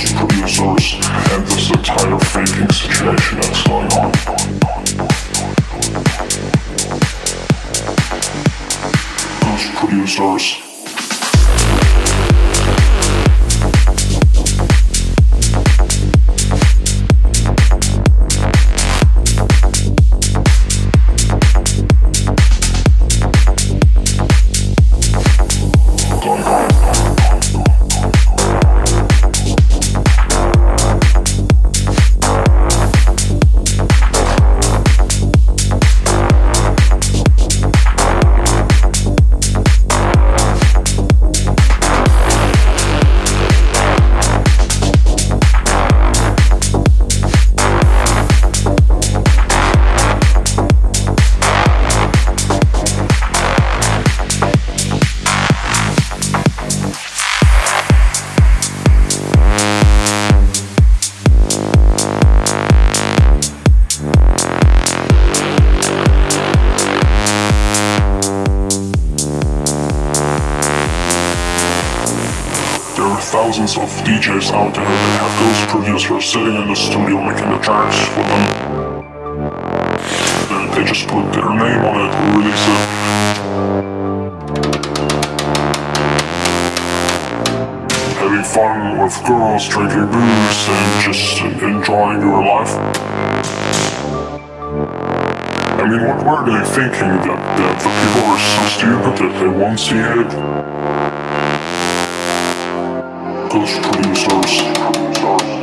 Ghost Producers and this entire faking situation that's going on. Ghost Producers. Of DJs out there that have those producers sitting in the studio making the tracks for them. And they just put their name on it release it. Having fun with girls, drinking booze, and just enjoying your life. I mean, what were they thinking? That, that the people are so stupid that they won't see it? Ghost producers.